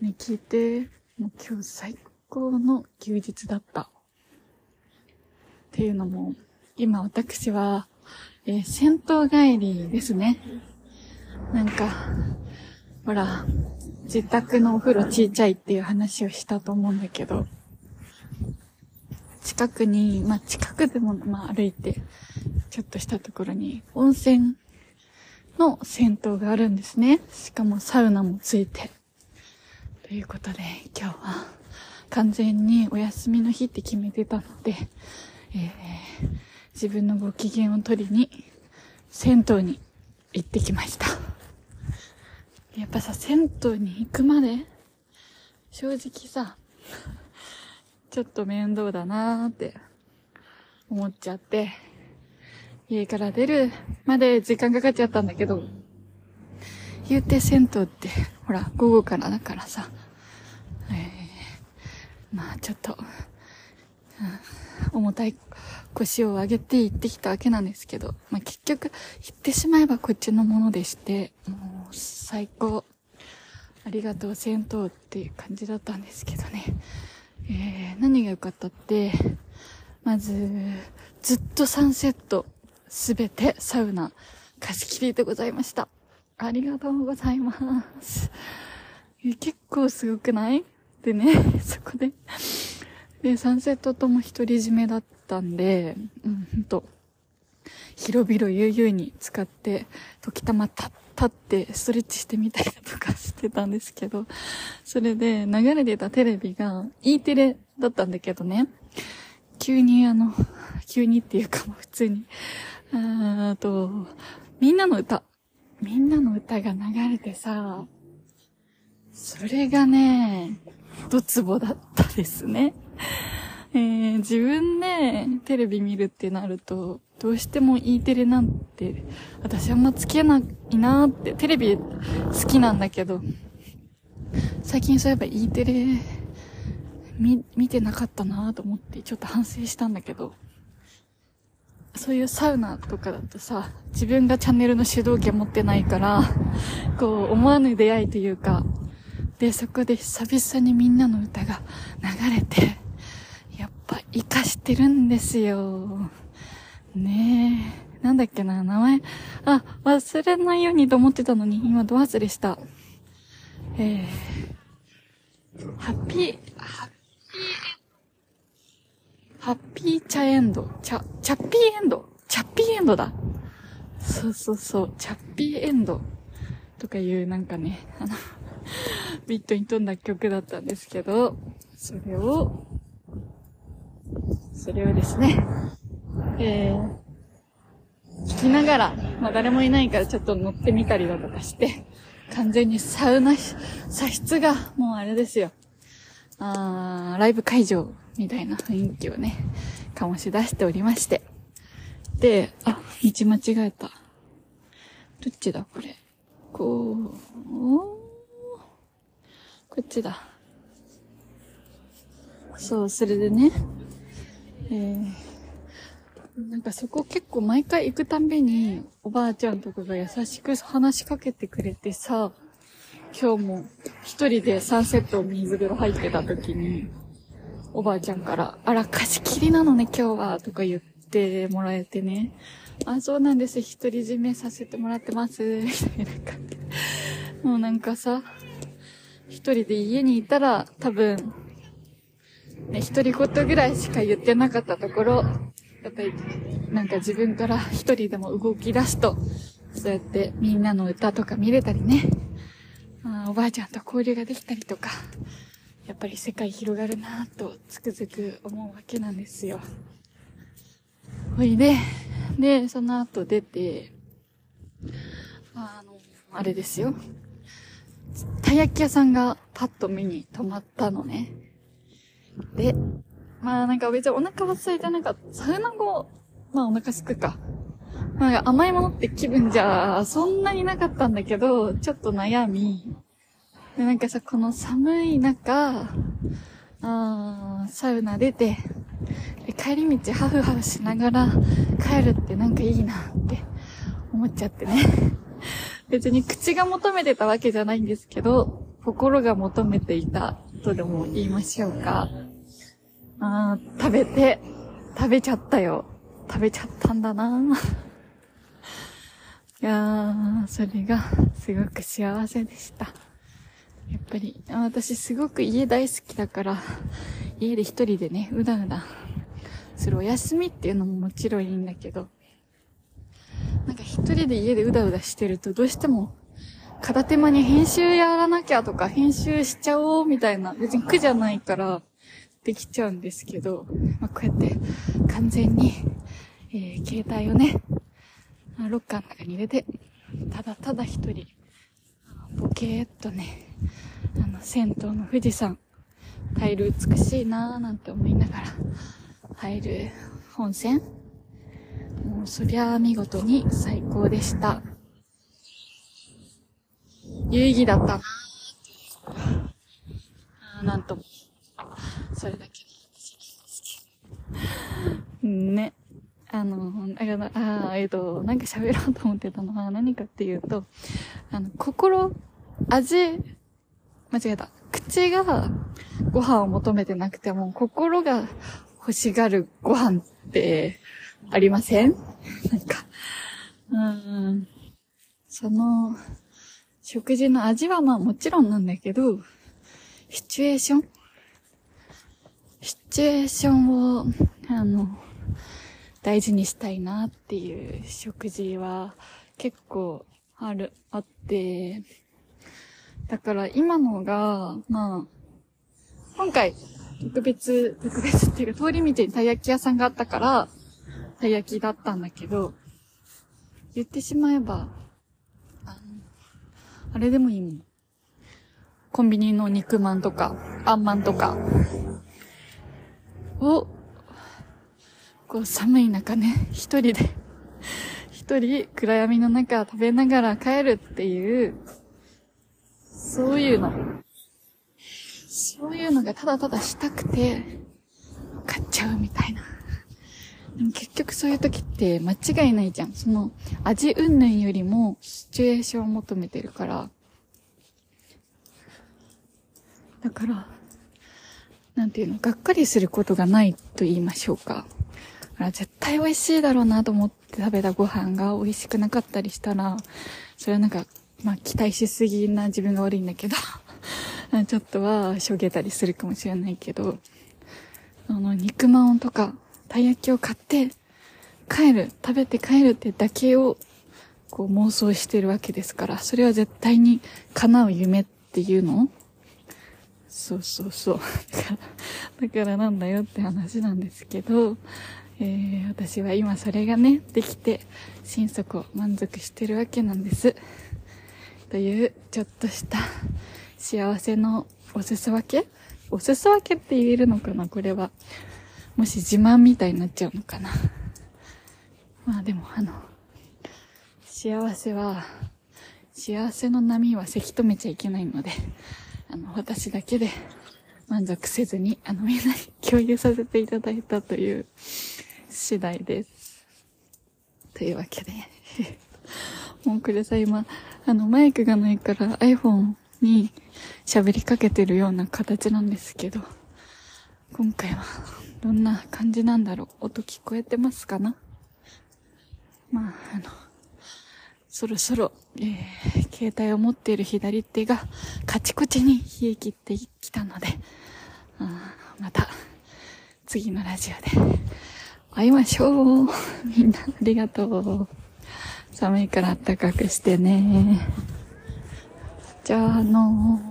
ね、聞いて、もう今日最高の休日だった。っていうのも、今私は、えー、銭湯帰りですね。なんか、ほら、自宅のお風呂ちいちゃいっていう話をしたと思うんだけど、近くに、まあ、近くでも、まあ、歩いて、ちょっとしたところに、温泉の銭湯があるんですね。しかもサウナもついて。ということで、今日は完全にお休みの日って決めてたので、えー、自分のご機嫌を取りに、銭湯に行ってきました。やっぱさ、銭湯に行くまで、正直さ、ちょっと面倒だなーって思っちゃって、家から出るまで時間かかっちゃったんだけど、言うて銭湯って、ほら、午後からだからさ、えー、まあちょっと、うん、重たい腰を上げて行ってきたわけなんですけど、まあ結局、言ってしまえばこっちのものでして、もう最高。ありがとう、銭湯っていう感じだったんですけどね。えー、何が良かったって、まず、ずっとサンセット、すべてサウナ、貸し切りでございました。ありがとうございます。結構すごくない？でね、そこで。で、サンセットとも独り占めだったんで、うん、ほんと、広々悠々に使って、時たま立ってストレッチしてみたりとかしてたんですけど、それで流れてたテレビが E テレだったんだけどね、急にあの、急にっていうかもう普通に、あと、みんなの歌、みんなの歌が流れてさ、それがね、ドツボだったですね。えー、自分でテレビ見るってなると、どうしても E テレなんて、私あんまつけないなーって、テレビ好きなんだけど、最近そういえば E テレ、見、見てなかったなーと思ってちょっと反省したんだけど、そういうサウナとかだとさ、自分がチャンネルの主導権持ってないから、こう、思わぬ出会いというか、で、そこで久々にみんなの歌が流れて、やっぱ活かしてるんですよ。ねえ。なんだっけな、名前。あ、忘れないようにと思ってたのに、今ド忘れした。えー、ハッピー、ハッ、ハッピーチャエンド。チャ、チャッピーエンド？チャッピーエンドだ。そうそうそう、チャッピーエンド。とかいうなんかね、あの ビットに富んだ曲だったんですけど、それを、それをですね、えー、聞きながら、まあ誰もいないからちょっと乗ってみたりだとかして、完全にサウナ、差室がもうあれですよ。あー、ライブ会場みたいな雰囲気をね、醸し出しておりまして。で、あ、道間違えた。どっちだこれ。こう、こっちだ。そう、それでね、えーなんかそこ結構毎回行くたんびにおばあちゃんとかが優しく話しかけてくれてさ、今日も一人でサンセットを水風呂入ってた時に、おばあちゃんから、あら、貸し切りなのね今日は、とか言ってもらえてね。あ、そうなんです。一人占めさせてもらってます。もうなんかさ、一人で家にいたら多分、ね、一人言ぐらいしか言ってなかったところ、やっぱり、なんか自分から一人でも動き出すと、そうやってみんなの歌とか見れたりね、あおばあちゃんと交流ができたりとか、やっぱり世界広がるなぁとつくづく思うわけなんですよ。ほいで、で、その後出て、あの、あれですよ。たい焼き屋さんがパッと目に留まったのね。で、まあなんか別にお腹は空いてなんか、サウナ後、まあお腹すくか。なんか甘いものって気分じゃ、そんなになかったんだけど、ちょっと悩み。で、なんかさ、この寒い中、あサウナ出て、で帰り道ハフハフしながら帰るってなんかいいなって思っちゃってね。別に口が求めてたわけじゃないんですけど、心が求めていたとでも言いましょうか。あー食べて、食べちゃったよ。食べちゃったんだな いやー、それがすごく幸せでした。やっぱり、私すごく家大好きだから、家で一人でね、うだうだするお休みっていうのももちろんいいんだけど、なんか一人で家でうだうだしてるとどうしても片手間に編集やらなきゃとか編集しちゃおうみたいな、別に苦じゃないからできちゃうんですけど、まあ、こうやって完全に、えー、携帯をね、ロッカーの中に入れて、ただただ一人、ボケーっとね、あの、銭湯の富士山、タイル美しいなーなんて思いながら入る本線。もうそりゃあ見事に最高でした。有意義だったなあなんとも。それだけね。あの、ああ、えっと、なんか喋ろうと思ってたのは何かっていうと、あの、心、味、間違えた。口がご飯を求めてなくても、心が欲しがるご飯ってありません？なんか、うん、その、食事の味はまあもちろんなんだけど、シチュエーション？シチュエーションを、あの、大事にしたいなっていう食事は結構ある、あって、だから今のが、まあ、今回特別、特別っていうか通り道にたい焼き屋さんがあったから、たい焼きだったんだけど、言ってしまえば、あの、あれでもいいもん。コンビニの肉まんとか、あんまんとか、をこう寒い中ね、一人で一人暗闇の中食べながら帰るっていう、そういうの。そういうのがただただしたくて、買っちゃうみたいな。でも結局そういう時って間違いないじゃん。その味云々よりもシチュエーションを求めてるから。だから、なんていうの、がっかりすることがないと言いましょうか。から絶対美味しいだろうなと思って食べたご飯が美味しくなかったりしたら、それはなんか、まあ期待しすぎな自分が悪いんだけど ちょっとはしょげたりするかもしれないけど、あの、肉まんとか、たい焼きを買って、帰る、食べて帰るってだけを、こう妄想してるわけですから、それは絶対に叶う夢っていうの？そうそうそう。だから、だからなんだよって話なんですけど、えー、私は今それがね、できて、心底満足してるわけなんです。という、ちょっとした幸せのお裾分け？お裾分けって言えるのかな？これは。もし自慢みたいになっちゃうのかな？まあでも、あの、幸せは、幸せの波はせき止めちゃいけないので、あの、私だけで満足せずに、あの、みんなに共有させていただいたという、次第です。というわけでもうこれさ、今、あの、マイクがないから iPhone に喋りかけてるような形なんですけど、今回はどんな感じなんだろう音聞こえてますかな？まあ、あの、そろそろ、えー、携帯を持っている左手がカチコチに冷え切ってきたので、あまた次のラジオで会いましょう。みんなありがとう。寒いから暖かくしてね。じゃあのー